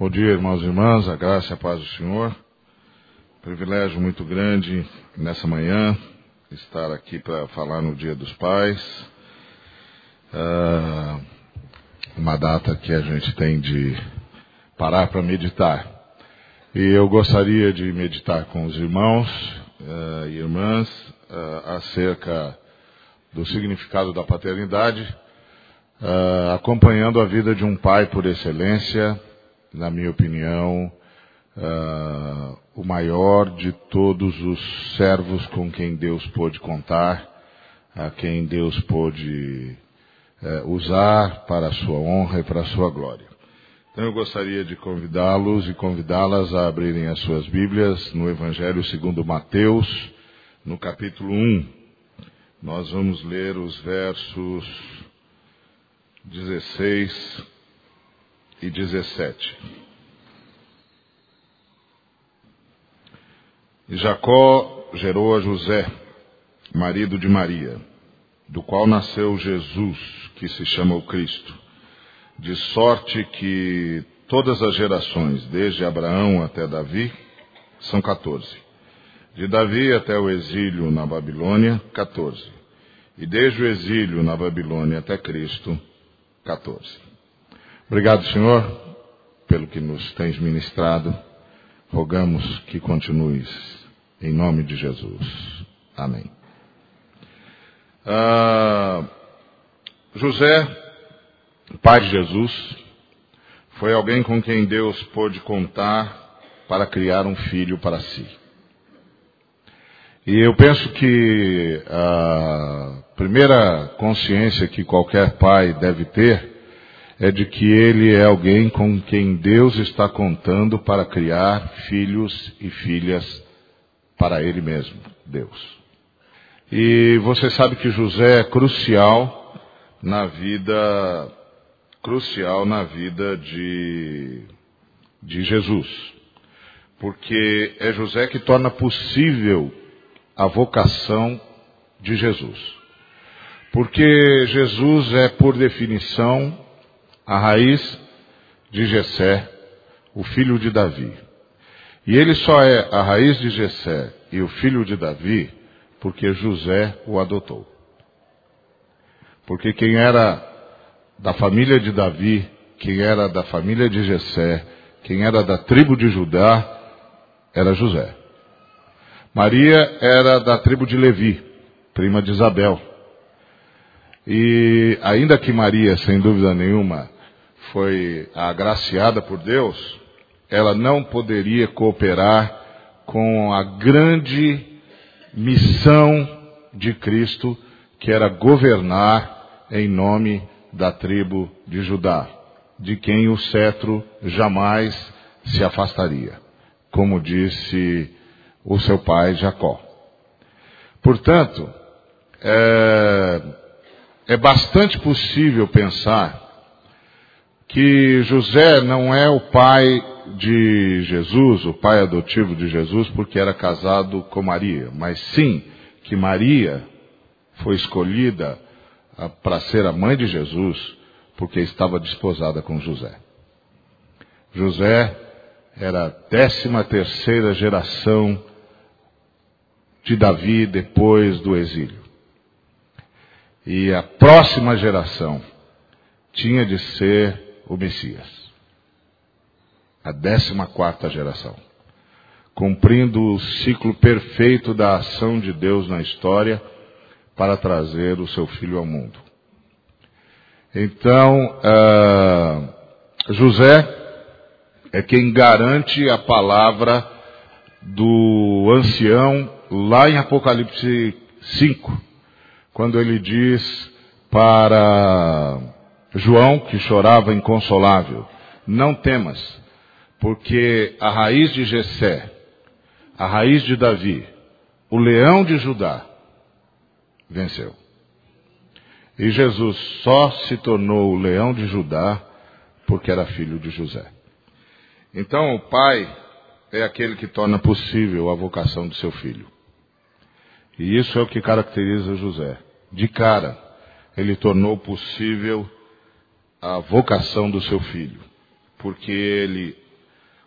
Bom dia, irmãos e irmãs, a graça e a paz do Senhor. Privilégio muito grande nessa manhã estar aqui para falar no Dia dos Pais. Uh, uma data que a gente tem de parar para meditar. E eu gostaria de meditar com os irmãos uh, e irmãs uh, acerca do significado da paternidade, acompanhando a vida de um pai por excelência na minha opinião, uh, o maior de todos os servos com quem Deus pôde contar, a quem Deus pôde uh, usar para a sua honra e para a sua glória. Então eu gostaria de convidá-los e convidá-las a abrirem as suas Bíblias no Evangelho segundo Mateus, no capítulo 1. Nós vamos ler os versos 16 e 17. E Jacó gerou a José, marido de Maria, do qual nasceu Jesus, que se chama o Cristo, de sorte que todas as gerações, desde Abraão até Davi, são 14. De Davi até o exílio na Babilônia, 14. E desde o exílio na Babilônia até Cristo, 14. Obrigado, Senhor, pelo que nos tens ministrado. Rogamos que continues em nome de Jesus. Amém. Ah, José, pai de Jesus, foi alguém com quem Deus pôde contar para criar um filho para si. E eu penso que a primeira consciência que qualquer pai deve ter é de que ele é alguém com quem Deus está contando para criar filhos e filhas para ele mesmo, Deus. E você sabe que José é crucial na vida, crucial na vida de, de Jesus. Porque é José que torna possível a vocação de Jesus. Porque Jesus é, por definição, a raiz de Jessé, o filho de Davi. E ele só é a raiz de Jessé e o filho de Davi porque José o adotou. Porque quem era da família de Davi, quem era da família de Jessé, quem era da tribo de Judá, era José. Maria era da tribo de Levi, prima de Isabel. E ainda que Maria, sem dúvida nenhuma, foi agraciada por Deus, ela não poderia cooperar com a grande missão de Cristo, que era governar em nome da tribo de Judá, de quem o cetro jamais se afastaria, como disse o seu pai Jacó. Portanto, é, é bastante possível pensar que José não é o pai de Jesus, o pai adotivo de Jesus, porque era casado com Maria, mas sim que Maria foi escolhida ah, para ser a mãe de Jesus, porque estava desposada com José. José era a décima terceira geração de Davi depois do exílio. E a próxima geração tinha de ser o Messias. A décima quarta geração. Cumprindo o ciclo perfeito da ação de Deus na história para trazer o seu filho ao mundo. Então, uh, José é quem garante a palavra do ancião lá em Apocalipse 5, quando ele diz para João, que chorava inconsolável, não temas, porque a raiz de Jessé, a raiz de Davi, o leão de Judá, venceu. E Jesus só se tornou o leão de Judá porque era filho de José. Então o pai é aquele que torna possível a vocação do seu filho. E isso é o que caracteriza José. De cara, ele tornou possível a vocação do seu filho, porque ele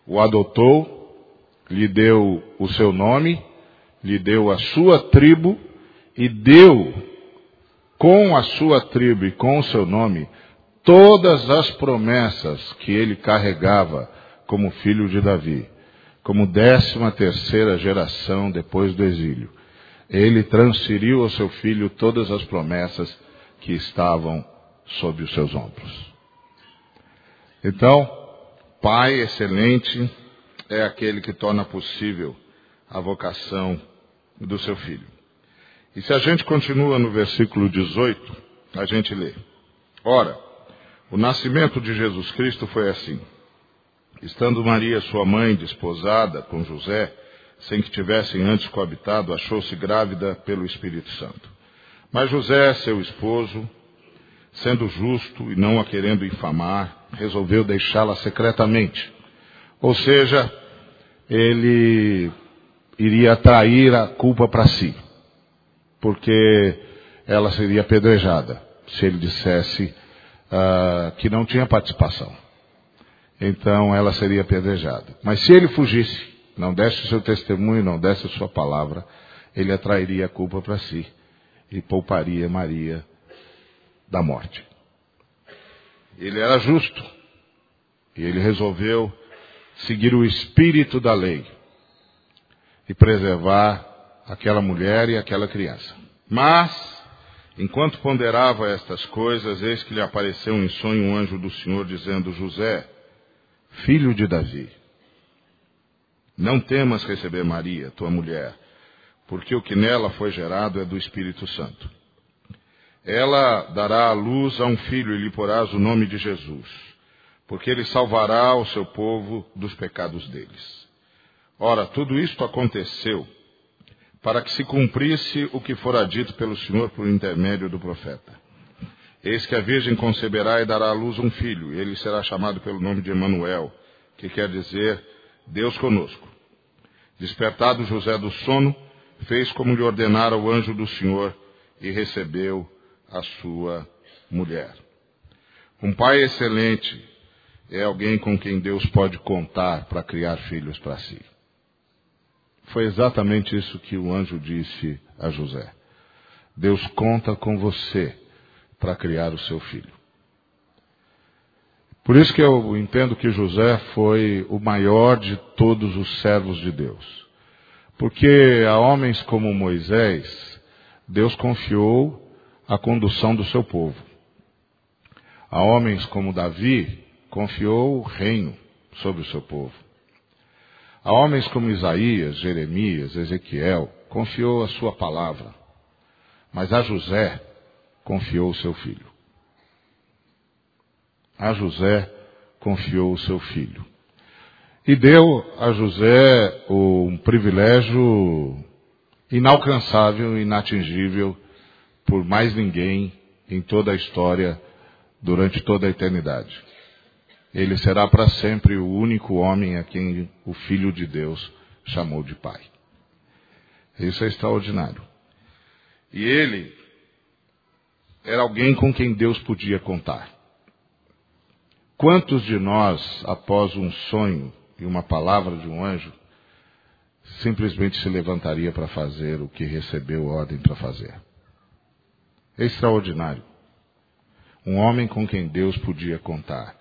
o adotou, lhe deu o seu nome, lhe deu a sua tribo e deu com a sua tribo e com o seu nome todas as promessas que ele carregava como filho de Davi, como décima terceira geração depois do exílio. Ele transferiu ao seu filho todas as promessas que estavam sobre os seus ombros. Então, pai excelente é aquele que torna possível a vocação do seu filho. E se a gente continua no versículo 18, a gente lê: Ora, o nascimento de Jesus Cristo foi assim. Estando Maria, sua mãe, desposada com José, sem que tivessem antes coabitado, achou-se grávida pelo Espírito Santo. Mas José, seu esposo, sendo justo e não a querendo infamar, resolveu deixá-la secretamente. Ou seja, ele iria trair a culpa para si, porque ela seria apedrejada se ele dissesse uh, que não tinha participação. Então ela seria apedrejada. Mas se ele fugisse, não desse o seu testemunho, não desse a sua palavra, ele atrairia a culpa para si e pouparia Maria da morte. Ele era justo e ele resolveu seguir o espírito da lei e preservar aquela mulher e aquela criança. Mas, enquanto ponderava estas coisas, eis que lhe apareceu em sonho um anjo do Senhor dizendo: José, filho de Davi, não temas receber Maria, tua mulher, porque o que nela foi gerado é do Espírito Santo. Ela dará à luz a um filho e lhe porás o nome de Jesus, porque ele salvará o seu povo dos pecados deles. Ora, tudo isto aconteceu para que se cumprisse o que fora dito pelo Senhor por intermédio do profeta. Eis que a virgem conceberá e dará à luz um filho, e ele será chamado pelo nome de Emanuel, que quer dizer Deus conosco. Despertado José do sono, fez como lhe ordenara o anjo do Senhor e recebeu a sua mulher. Um pai excelente é alguém com quem Deus pode contar para criar filhos para si. Foi exatamente isso que o anjo disse a José. Deus conta com você para criar o seu filho. Por isso que eu entendo que José foi o maior de todos os servos de Deus. Porque a homens como Moisés, Deus confiou a condução do seu povo. A homens como Davi, confiou o reino sobre o seu povo. A homens como Isaías, Jeremias, Ezequiel, confiou a sua palavra. Mas a José, confiou o seu filho. A José, confiou o seu filho. E deu a José um privilégio inalcançável, inatingível por mais ninguém em toda a história, durante toda a eternidade. Ele será para sempre o único homem a quem o Filho de Deus chamou de Pai. Isso é extraordinário. E ele era alguém com quem Deus podia contar. Quantos de nós, após um sonho e uma palavra de um anjo, simplesmente se levantaria para fazer o que recebeu ordem para fazer? Extraordinário. Um homem com quem Deus podia contar.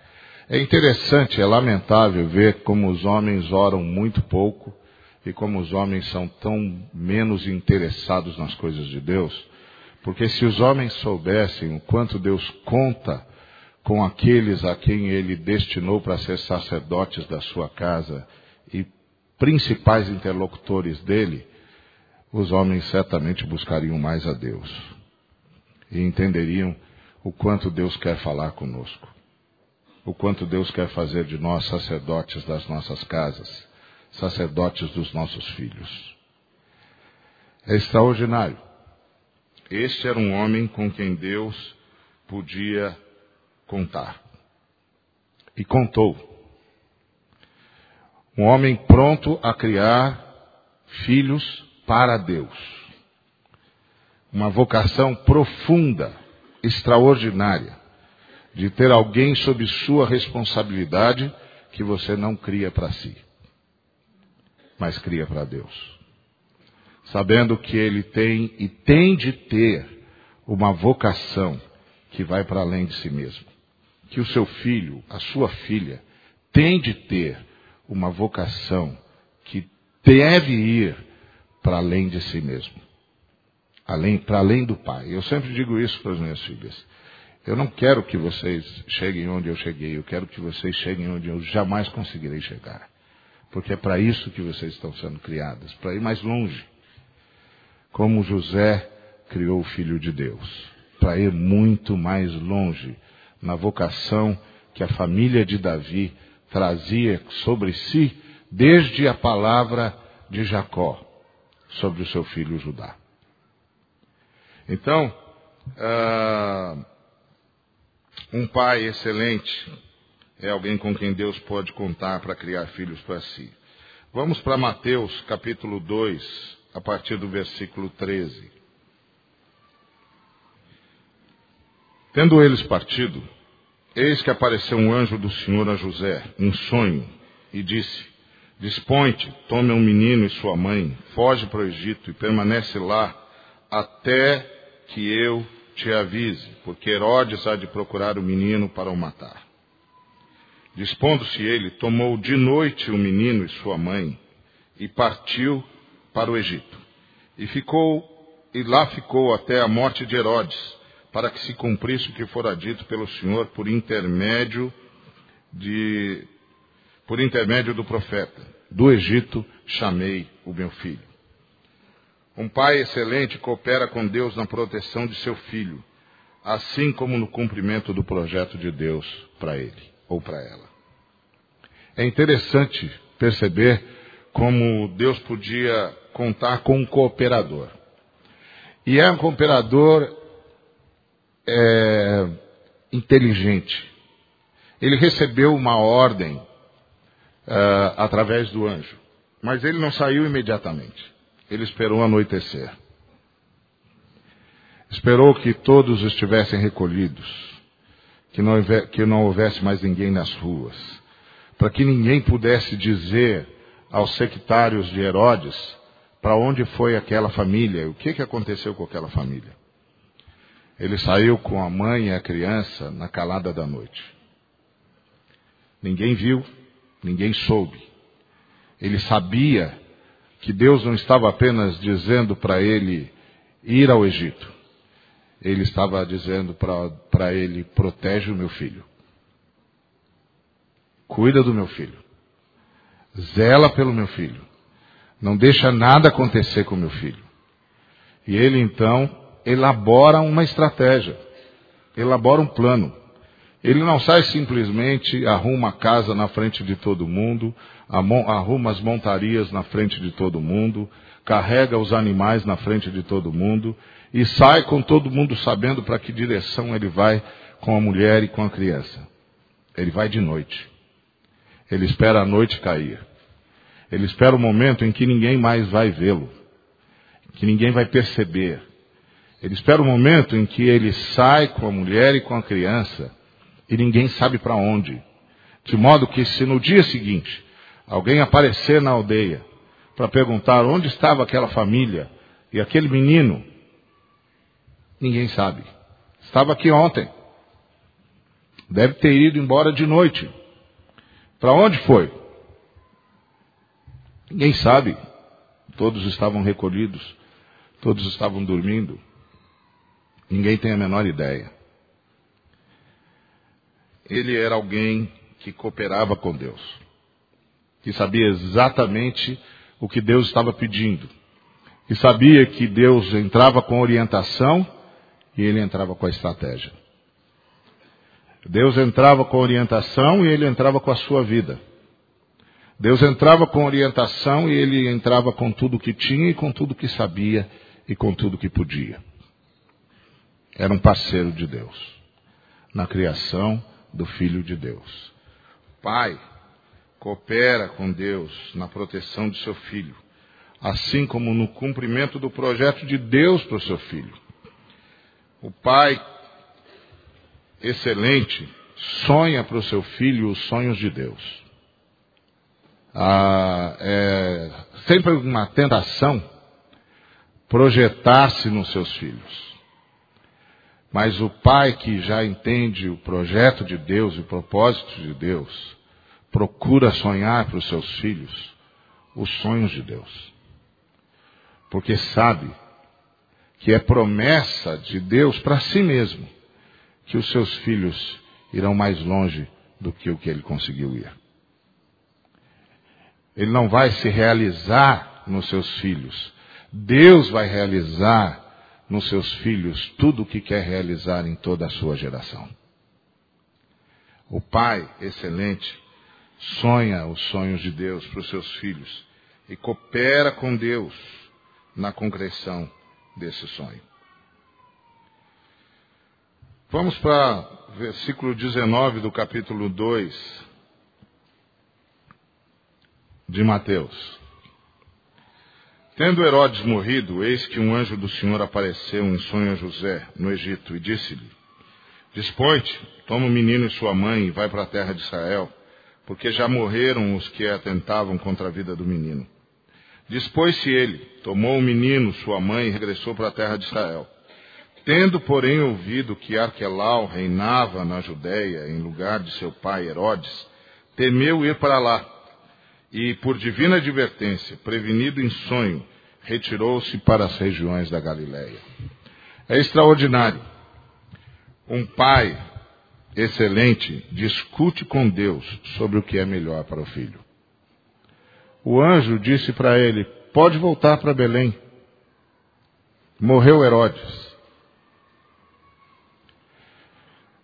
É interessante, é lamentável ver como os homens oram muito pouco e como os homens são tão menos interessados nas coisas de Deus. Porque se os homens soubessem o quanto Deus conta com aqueles a quem ele destinou para ser sacerdotes da sua casa e principais interlocutores dele, os homens certamente buscariam mais a Deus e entenderiam o quanto Deus quer falar conosco, o quanto Deus quer fazer de nós sacerdotes das nossas casas, sacerdotes dos nossos filhos. É extraordinário. Este era um homem com quem Deus podia contar. E contou. Um homem pronto a criar filhos para Deus uma vocação profunda, extraordinária, de ter alguém sob sua responsabilidade que você não cria para si, mas cria para Deus. Sabendo que ele tem e tem de ter uma vocação que vai para além de si mesmo. Que o seu filho, a sua filha, tem de ter uma vocação que deve ir para além de si mesmo. Além, para além do pai. Eu sempre digo isso para as minhas filhas. Eu não quero que vocês cheguem onde eu cheguei, eu quero que vocês cheguem onde eu jamais conseguirei chegar. Porque é para isso que vocês estão sendo criadas, para ir mais longe. Como José criou o Filho de Deus, para ir muito mais longe na vocação que a família de Davi trazia sobre si desde a palavra de Jacó sobre o seu filho Judá. Então, uh, um pai excelente é alguém com quem Deus pode contar para criar filhos para si. Vamos para Mateus capítulo 2, a partir do versículo 13. Tendo eles partido, eis que apareceu um anjo do Senhor a José, em sonho, e disse: Dispõe-te, tome um menino e sua mãe, foge para o Egito e permanece lá até que eu te avise, porque Herodes há de procurar o menino para o matar. Dispondo-se ele, tomou de noite o menino e sua mãe e partiu para o Egito. E ficou e lá ficou até a morte de Herodes, para que se cumprisse o que fora dito pelo Senhor por intermédio de por intermédio do profeta. Do Egito chamei o meu filho. Um pai excelente coopera com Deus na proteção de seu filho, assim como no cumprimento do projeto de Deus para ele ou para ela. É interessante perceber como Deus podia contar com um cooperador. E é um cooperador é, inteligente. Ele recebeu uma ordem uh, através do anjo, mas ele não saiu imediatamente. Ele esperou anoitecer. Esperou que todos estivessem recolhidos, que não, que não houvesse mais ninguém nas ruas, para que ninguém pudesse dizer aos sectários de Herodes para onde foi aquela família, o que, que aconteceu com aquela família. Ele saiu com a mãe e a criança na calada da noite. Ninguém viu, ninguém soube. Ele sabia que Deus não estava apenas dizendo para ele ir ao Egito. Ele estava dizendo para ele: protege o meu filho. Cuida do meu filho. Zela pelo meu filho. Não deixa nada acontecer com o meu filho. E ele então elabora uma estratégia, elabora um plano. Ele não sai simplesmente, arruma a casa na frente de todo mundo, arruma as montarias na frente de todo mundo, carrega os animais na frente de todo mundo e sai com todo mundo sabendo para que direção ele vai com a mulher e com a criança. Ele vai de noite. Ele espera a noite cair. Ele espera o momento em que ninguém mais vai vê-lo, que ninguém vai perceber. Ele espera o momento em que ele sai com a mulher e com a criança e ninguém sabe para onde. De modo que, se no dia seguinte alguém aparecer na aldeia para perguntar onde estava aquela família e aquele menino, ninguém sabe. Estava aqui ontem. Deve ter ido embora de noite. Para onde foi? Ninguém sabe. Todos estavam recolhidos, todos estavam dormindo. Ninguém tem a menor ideia ele era alguém que cooperava com Deus, que sabia exatamente o que Deus estava pedindo, que sabia que Deus entrava com orientação e ele entrava com a estratégia. Deus entrava com orientação e ele entrava com a sua vida. Deus entrava com orientação e ele entrava com tudo que tinha e com tudo que sabia e com tudo que podia. Era um parceiro de Deus na criação do Filho de Deus. Pai coopera com Deus na proteção do seu filho, assim como no cumprimento do projeto de Deus para o seu filho. O pai excelente sonha para o seu filho os sonhos de Deus. ah, é sempre uma tentação projetar-se nos seus filhos. Mas o pai que já entende o projeto de Deus e o propósito de Deus, procura sonhar para os seus filhos os sonhos de Deus. Porque sabe que é promessa de Deus para si mesmo que os seus filhos irão mais longe do que o que ele conseguiu ir. Ele não vai se realizar nos seus filhos. Deus vai realizar nos seus filhos tudo o que quer realizar em toda a sua geração. O pai excelente sonha os sonhos de Deus para os seus filhos e coopera com Deus na concreção desse sonho. Vamos para versículo 19 do capítulo 2 de Mateus. Tendo Herodes morrido, eis que um anjo do Senhor apareceu em sonho a José, no Egito, e disse-lhe: Dispõe-te, toma o menino e sua mãe e vai para a terra de Israel, porque já morreram os que atentavam contra a vida do menino. Dispôs-se ele, tomou o menino, sua mãe, e regressou para a terra de Israel. Tendo, porém, ouvido que Arquelau reinava na Judéia em lugar de seu pai Herodes, temeu ir para lá e, por divina advertência, prevenido em sonho, retirou-se para as regiões da Galiléia. É extraordinário. Um pai excelente discute com Deus sobre o que é melhor para o filho. O anjo disse para ele: Pode voltar para Belém. Morreu Herodes.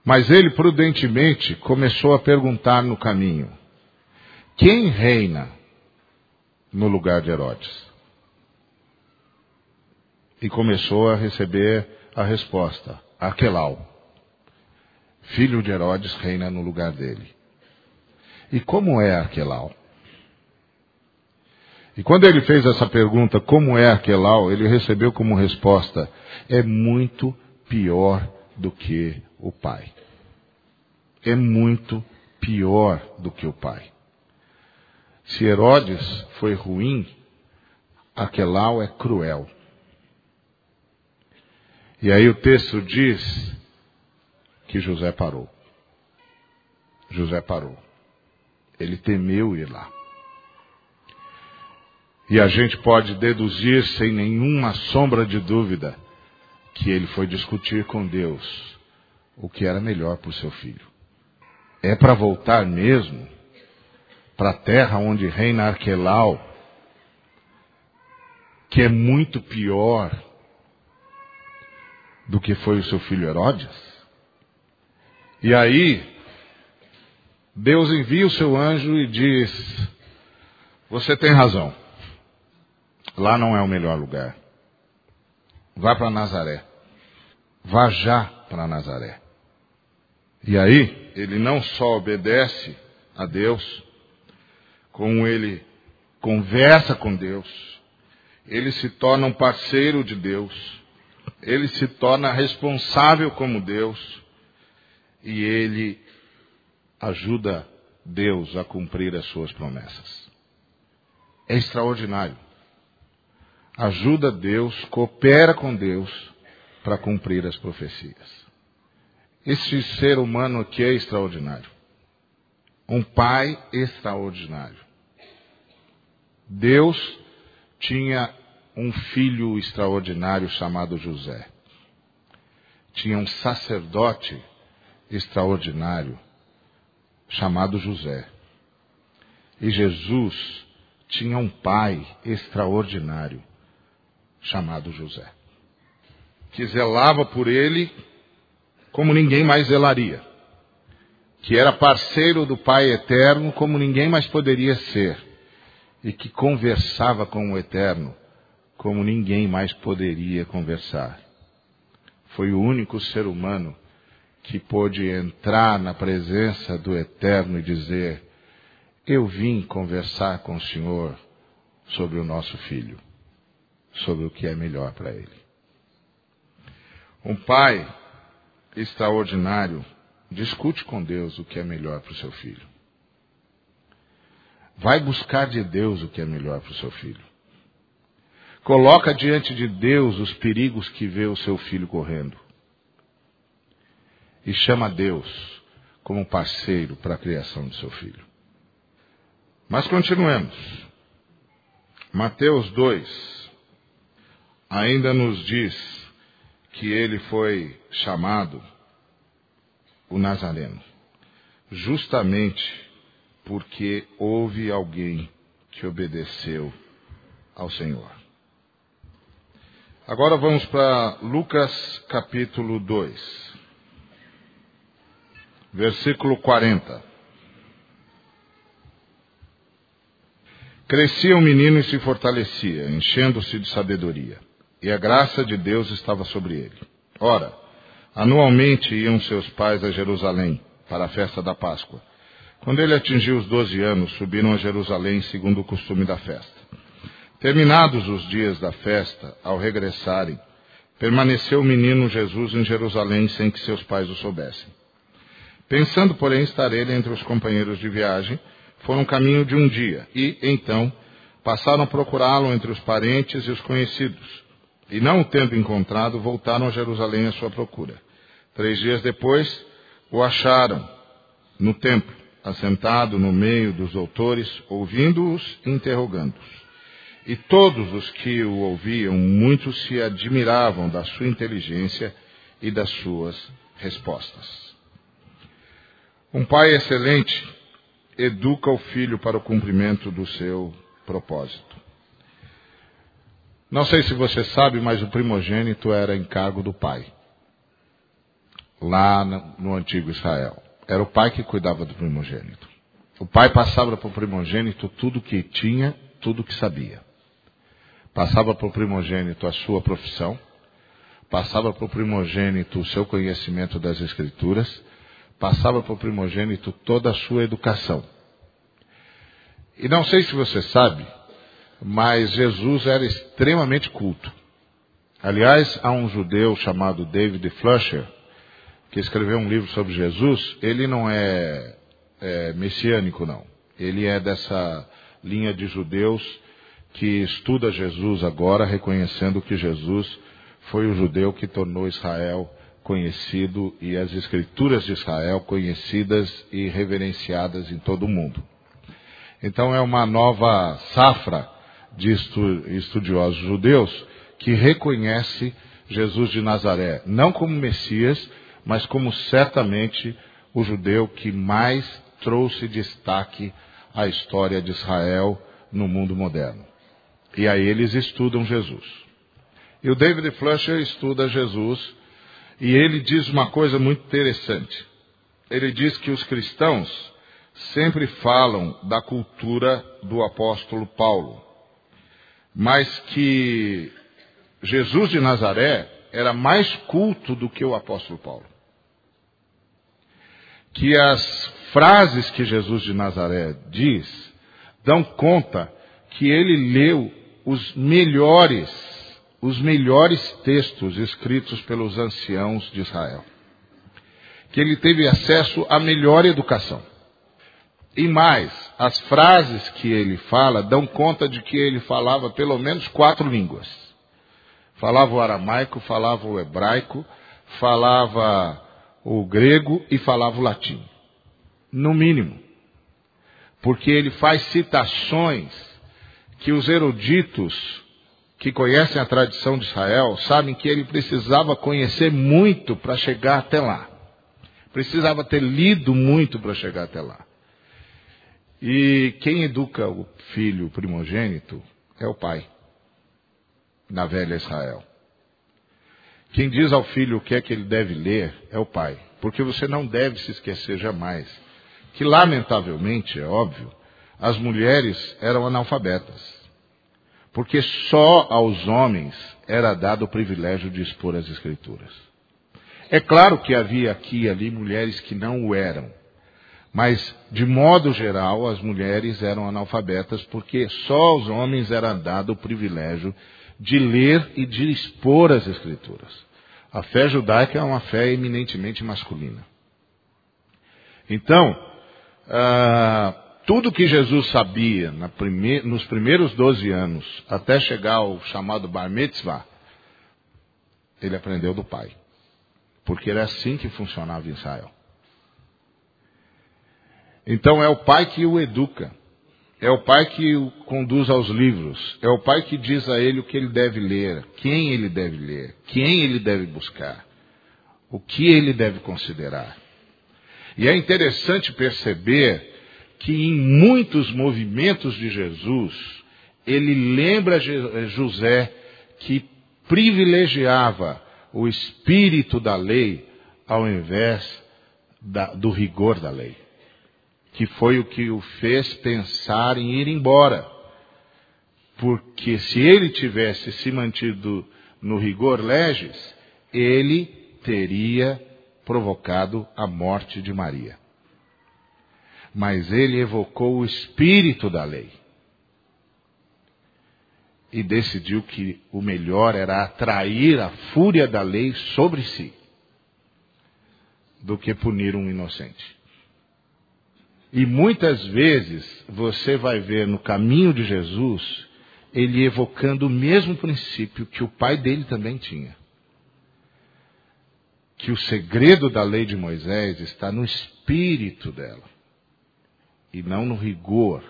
Mas ele prudentemente começou a perguntar no caminho: quem reina no lugar de Herodes? E começou a receber a resposta: Aquelau, filho de Herodes, reina no lugar dele. E como é Aquelau? E quando ele fez essa pergunta, como é Aquelau, ele recebeu como resposta: é muito pior do que o pai. É muito pior do que o pai. Se Herodes foi ruim, Aquelau é cruel. E aí o texto diz que José parou. José parou. Ele temeu ir lá. E a gente pode deduzir sem nenhuma sombra de dúvida que ele foi discutir com Deus o que era melhor para o seu filho. É para voltar mesmo para a terra onde reina Arquelau, que é muito pior do que foi o seu filho Herodes? E aí, Deus envia o seu anjo e diz: Você tem razão. Lá não é o melhor lugar. Vá para Nazaré. Vá já para Nazaré. E aí, ele não só obedece a Deus, como ele conversa com Deus, ele se torna um parceiro de Deus, ele se torna responsável como Deus e ele ajuda Deus a cumprir as suas promessas. É extraordinário. Ajuda Deus, coopera com Deus para cumprir as profecias. Esse ser humano aqui é extraordinário. Um pai extraordinário. Deus tinha um filho extraordinário chamado José. Tinha um sacerdote extraordinário chamado José. E Jesus tinha um pai extraordinário chamado José, que zelava por ele como ninguém mais zelaria, que era parceiro do Pai eterno como ninguém mais poderia ser e que conversava com o Eterno como ninguém mais poderia conversar. Foi o único ser humano que pôde entrar na presença do Eterno e dizer: Eu vim conversar com o Senhor sobre o nosso filho, sobre o que é melhor para ele. Um pai extraordinário discute com Deus o que é melhor para o seu filho. Vai buscar de Deus o que é melhor para o seu filho. Coloca diante de Deus os perigos que vê o seu filho correndo. E chama Deus como parceiro para a criação do seu filho. Mas continuemos. Mateus 2 ainda nos diz que ele foi chamado o Nazareno, justamente porque houve alguém que obedeceu ao Senhor. Agora vamos para Lucas capítulo 2, versículo 40. Crescia o menino e se fortalecia, enchendo-se de sabedoria, e a graça de Deus estava sobre ele. Ora, anualmente iam seus pais a Jerusalém para a festa da Páscoa. Quando ele atingiu os doze anos, subiram a Jerusalém segundo o costume da festa. Terminados os dias da festa, ao regressarem, permaneceu o menino Jesus em Jerusalém sem que seus pais o soubessem. Pensando, porém, estar ele entre os companheiros de viagem, foram caminho de um dia e, então, passaram a procurá-lo entre os parentes e os conhecidos. E, não o tendo encontrado, voltaram a Jerusalém à sua procura. Três dias depois, o acharam no templo assentado no meio dos doutores, ouvindo-os e interrogando-os. E todos os que o ouviam, muitos se admiravam da sua inteligência e das suas respostas. Um pai excelente educa o filho para o cumprimento do seu propósito. Não sei se você sabe, mas o primogênito era encargo do pai, lá no antigo Israel. Era o pai que cuidava do primogênito. O pai passava para o primogênito tudo que tinha, tudo que sabia. Passava para o primogênito a sua profissão, passava para o primogênito o seu conhecimento das Escrituras, passava para o primogênito toda a sua educação. E não sei se você sabe, mas Jesus era extremamente culto. Aliás, há um judeu chamado David Flusher, que escreveu um livro sobre Jesus, ele não é, é messiânico, não. Ele é dessa linha de judeus que estuda Jesus agora, reconhecendo que Jesus foi o judeu que tornou Israel conhecido e as escrituras de Israel conhecidas e reverenciadas em todo o mundo. Então é uma nova safra de estudiosos judeus que reconhece Jesus de Nazaré, não como Messias, mas como certamente o judeu que mais trouxe destaque à história de Israel no mundo moderno. E aí eles estudam Jesus. E o David Flusher estuda Jesus e ele diz uma coisa muito interessante. Ele diz que os cristãos sempre falam da cultura do apóstolo Paulo, mas que Jesus de Nazaré era mais culto do que o apóstolo Paulo que as frases que Jesus de Nazaré diz dão conta que ele leu os melhores, os melhores textos escritos pelos anciãos de Israel. Que ele teve acesso à melhor educação. E mais, as frases que ele fala dão conta de que ele falava pelo menos quatro línguas. Falava o aramaico, falava o hebraico, falava o grego e falava o latim. No mínimo. Porque ele faz citações que os eruditos que conhecem a tradição de Israel sabem que ele precisava conhecer muito para chegar até lá. Precisava ter lido muito para chegar até lá. E quem educa o filho primogênito é o pai, na velha Israel. Quem diz ao filho o que é que ele deve ler é o pai. Porque você não deve se esquecer jamais que, lamentavelmente, é óbvio, as mulheres eram analfabetas. Porque só aos homens era dado o privilégio de expor as Escrituras. É claro que havia aqui e ali mulheres que não o eram. Mas, de modo geral, as mulheres eram analfabetas porque só aos homens era dado o privilégio de ler e de expor as Escrituras. A fé judaica é uma fé eminentemente masculina. Então, ah, tudo que Jesus sabia nos primeiros 12 anos, até chegar ao chamado Bar Mitzvah, ele aprendeu do pai. Porque era assim que funcionava em Israel. Então é o pai que o educa. É o pai que o conduz aos livros. É o pai que diz a ele o que ele deve ler, quem ele deve ler, quem ele deve buscar, o que ele deve considerar. E é interessante perceber que em muitos movimentos de Jesus, ele lembra José que privilegiava o espírito da lei ao invés da, do rigor da lei que foi o que o fez pensar em ir embora. Porque se ele tivesse se mantido no rigor legis, ele teria provocado a morte de Maria. Mas ele evocou o espírito da lei. E decidiu que o melhor era atrair a fúria da lei sobre si, do que punir um inocente. E muitas vezes você vai ver no caminho de Jesus ele evocando o mesmo princípio que o pai dele também tinha. Que o segredo da lei de Moisés está no espírito dela e não no rigor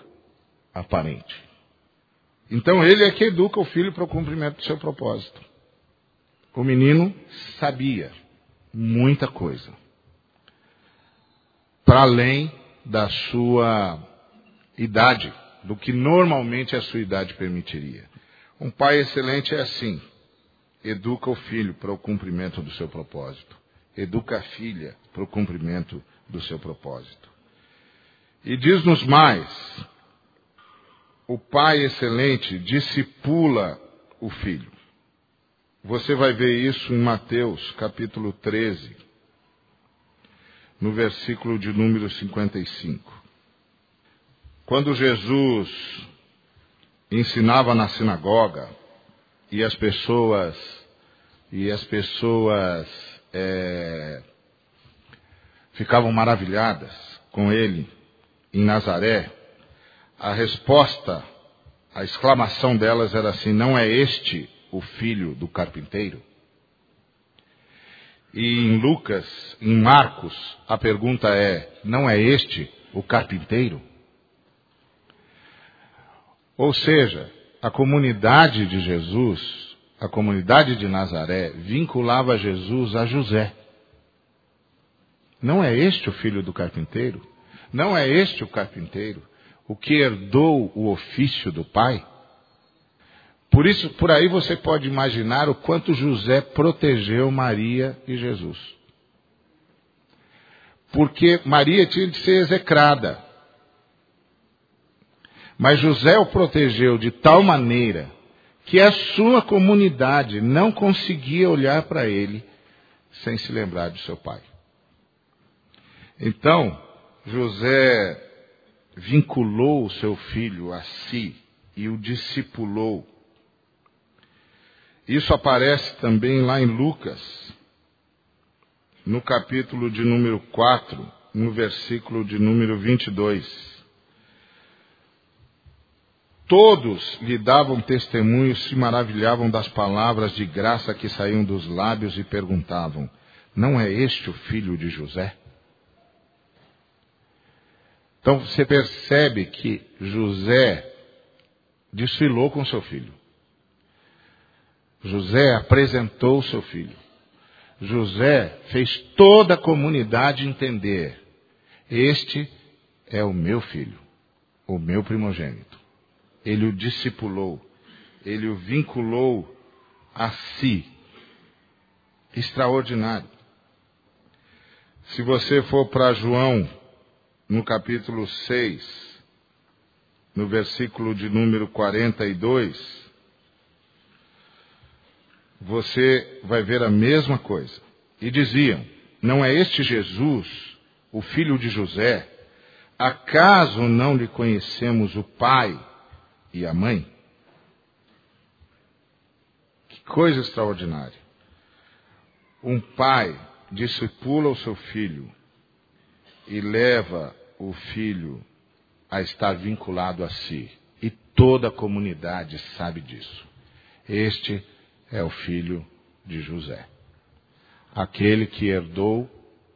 aparente. Então ele é que educa o filho para o cumprimento do seu propósito. O menino sabia muita coisa. Para além da sua idade, do que normalmente a sua idade permitiria. Um pai excelente é assim: educa o filho para o cumprimento do seu propósito, educa a filha para o cumprimento do seu propósito. E diz-nos mais: o pai excelente discipula o filho. Você vai ver isso em Mateus capítulo 13 no versículo de número 55. Quando Jesus ensinava na sinagoga e as pessoas e as pessoas é, ficavam maravilhadas com ele em Nazaré, a resposta, a exclamação delas era assim: não é este o filho do carpinteiro? E em Lucas, em Marcos, a pergunta é: não é este o carpinteiro? Ou seja, a comunidade de Jesus, a comunidade de Nazaré, vinculava Jesus a José. Não é este o filho do carpinteiro? Não é este o carpinteiro, o que herdou o ofício do pai? Por isso, por aí você pode imaginar o quanto José protegeu Maria e Jesus. Porque Maria tinha de ser execrada. Mas José o protegeu de tal maneira que a sua comunidade não conseguia olhar para ele sem se lembrar de seu pai. Então, José vinculou o seu filho a si e o discipulou isso aparece também lá em Lucas, no capítulo de número 4, no versículo de número 22. Todos lhe davam testemunho, se maravilhavam das palavras de graça que saíam dos lábios e perguntavam: Não é este o filho de José? Então você percebe que José desfilou com seu filho. José apresentou seu filho. José fez toda a comunidade entender: este é o meu filho, o meu primogênito. Ele o discipulou, ele o vinculou a si. Extraordinário. Se você for para João, no capítulo 6, no versículo de número 42, você vai ver a mesma coisa. E diziam: Não é este Jesus, o filho de José? Acaso não lhe conhecemos o pai e a mãe? Que coisa extraordinária. Um pai discipula o seu filho e leva o filho a estar vinculado a si. E toda a comunidade sabe disso. Este é o filho de José. Aquele que herdou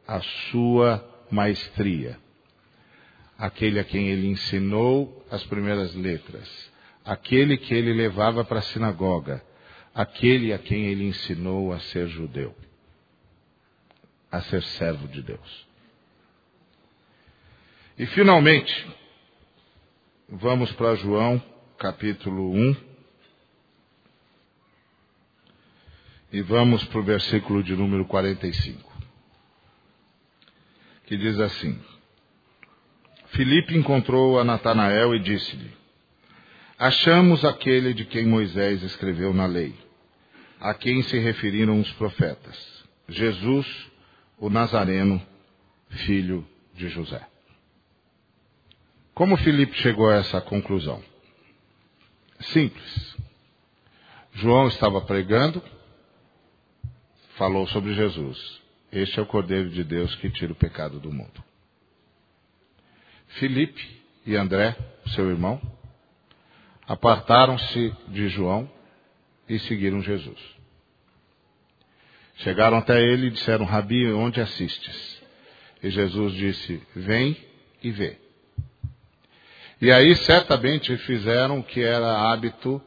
a sua maestria. Aquele a quem ele ensinou as primeiras letras. Aquele que ele levava para a sinagoga. Aquele a quem ele ensinou a ser judeu. A ser servo de Deus. E finalmente, vamos para João capítulo 1. E vamos para o versículo de número 45. Que diz assim: Filipe encontrou a Natanael e disse-lhe: Achamos aquele de quem Moisés escreveu na lei, a quem se referiram os profetas, Jesus, o Nazareno, filho de José. Como Filipe chegou a essa conclusão? Simples. João estava pregando, falou sobre Jesus. Este é o Cordeiro de Deus que tira o pecado do mundo. Filipe e André, seu irmão, apartaram-se de João e seguiram Jesus. Chegaram até ele e disseram: Rabi, onde assistes? E Jesus disse: Vem e vê. E aí certamente fizeram o que era hábito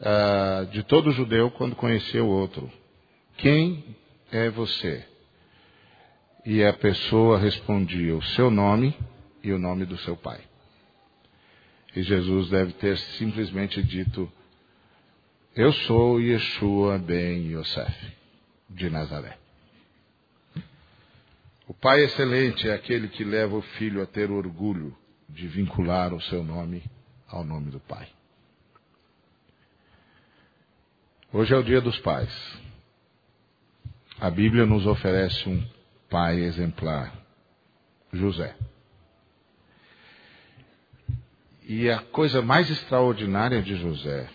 uh, de todo judeu quando conhecia o outro. Quem é você? E a pessoa respondia o seu nome e o nome do seu pai. E Jesus deve ter simplesmente dito: Eu sou Yeshua ben Yosef, de Nazaré. O pai excelente é aquele que leva o filho a ter orgulho de vincular o seu nome ao nome do Pai. Hoje é o dia dos pais. A Bíblia nos oferece um pai exemplar, José. E a coisa mais extraordinária de José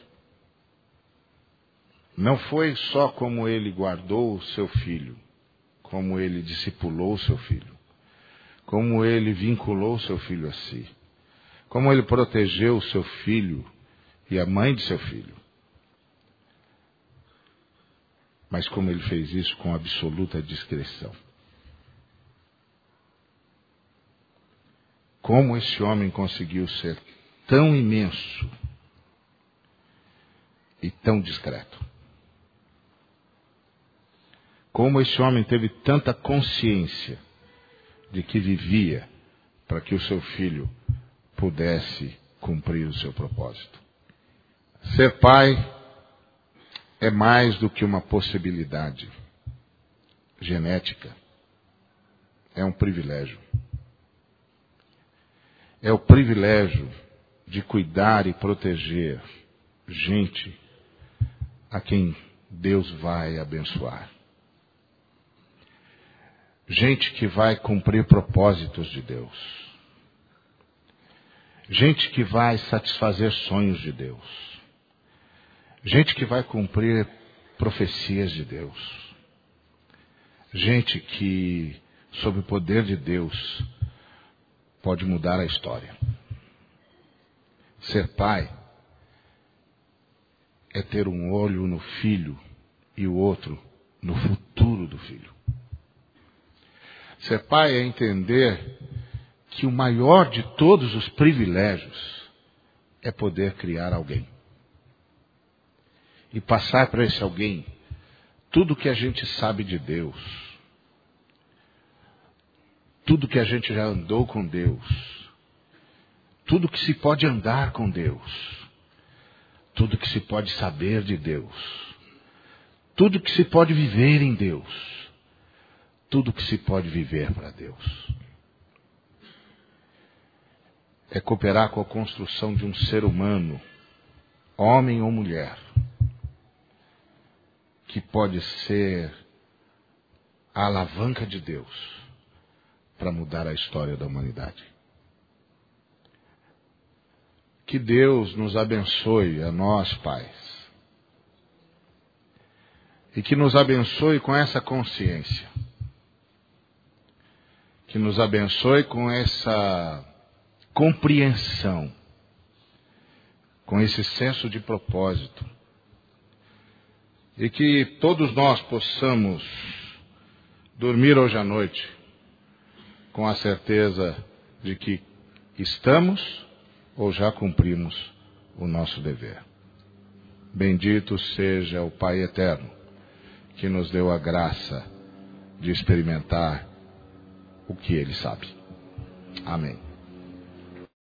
não foi só como ele guardou o seu filho, como ele discipulou o seu filho, como ele vinculou seu filho a si, como ele protegeu o seu filho e a mãe de seu filho. Mas como ele fez isso com absoluta discrição. Como esse homem conseguiu ser tão imenso e tão discreto? Como esse homem teve tanta consciência de que vivia para que o seu filho pudesse cumprir o seu propósito. Ser pai é mais do que uma possibilidade genética. É um privilégio. É o privilégio de cuidar e proteger gente a quem Deus vai abençoar gente que vai cumprir propósitos de Deus. Gente que vai satisfazer sonhos de Deus. Gente que vai cumprir profecias de Deus. Gente que, sob o poder de Deus, pode mudar a história. Ser pai é ter um olho no filho e o outro no futuro do filho. Ser pai é entender que o maior de todos os privilégios é poder criar alguém. E passar para esse alguém tudo que a gente sabe de Deus. Tudo que a gente já andou com Deus. Tudo que se pode andar com Deus. Tudo que se pode saber de Deus. Tudo que se pode viver em Deus tudo que se pode viver para Deus. É cooperar com a construção de um ser humano, homem ou mulher, que pode ser a alavanca de Deus para mudar a história da humanidade. Que Deus nos abençoe, a nós, pais. E que nos abençoe com essa consciência que nos abençoe com essa compreensão, com esse senso de propósito. E que todos nós possamos dormir hoje à noite com a certeza de que estamos ou já cumprimos o nosso dever. Bendito seja o Pai eterno que nos deu a graça de experimentar o que ele sabe. Amém.